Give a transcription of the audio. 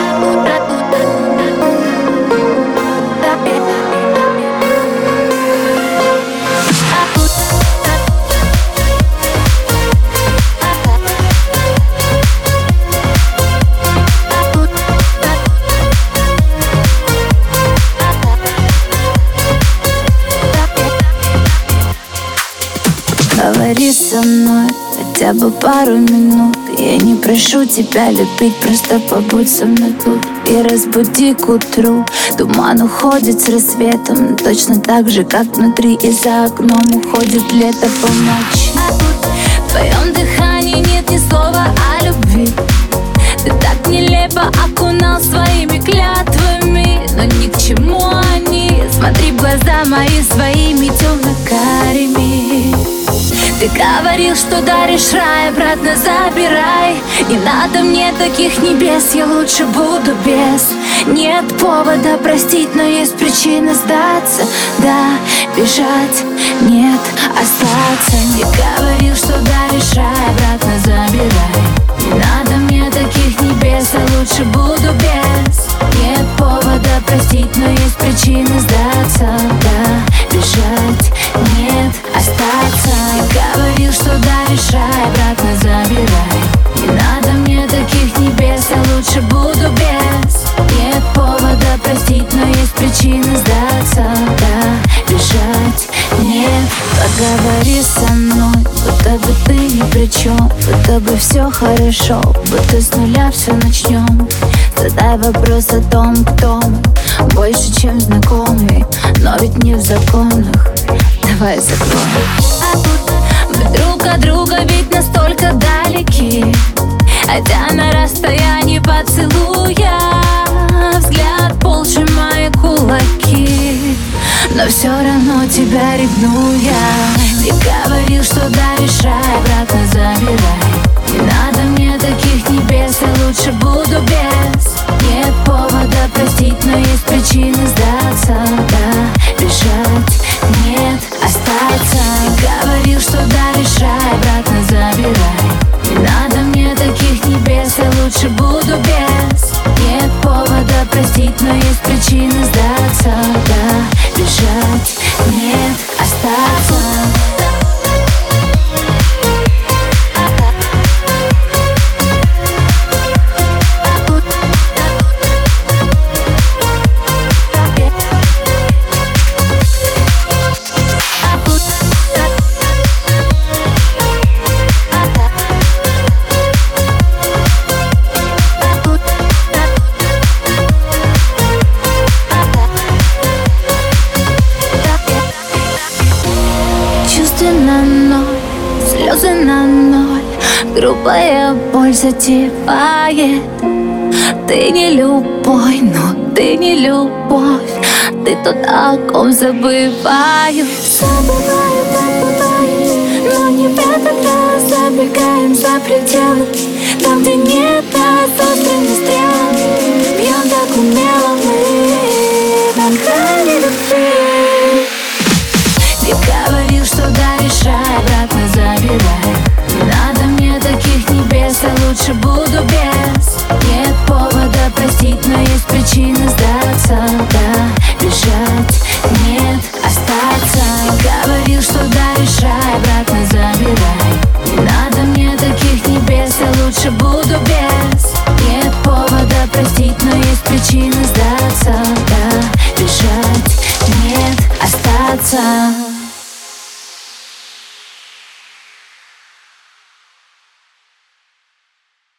Ooh. Поговори со мной хотя бы пару минут. Я не прошу тебя любить, просто побудь со мной тут И разбуди к утру. Туман уходит с рассветом Точно так же, как внутри и за окном Уходит лето по ночи. В твоем дыхании нет ни слова о любви. Ты так нелепо окунал своими клятвами Но ни к чему они. Смотри в глаза мои своими ты говорил, что даришь рай, обратно забирай. Не надо мне таких небес, я лучше буду без. Нет повода простить, но есть причина сдаться. Да, бежать, нет, остаться. Не говорил, что даришь рай, обратно забирай. Не надо мне таких небес, я лучше буду без причины сдаться Да, бежать, нет Поговори со мной, будто бы ты ни при чем Будто бы все хорошо, будто с нуля все начнем Задай вопрос о том, кто мы. Больше, чем знакомый, но ведь не в законах. Давай закроем. Мы друг от друга ведь настолько далеки. Хотя на расстоянии тебя ревную я Ты говорил, что даришь рай, обратно забирай. Не надо мне таких небес, я лучше буду без. Нет повода простить, но есть причины сдаться слезы на ноль. Грубая боль затевает. Ты не любой, но ты не любовь. Ты тот, о ком забываю Забываю, забываю Но не в этот раз. Забегаем за пределы. Там, где нет нас острыми стрелами лучше буду без. Нет повода простить, но есть причины сдаться. Да, бежать, нет, остаться. Говорил, что даришь рай, обратно забирай. Не надо мне таких небес, я лучше буду без. Нет повода простить, но есть причины сдаться. Да, бежать, нет, остаться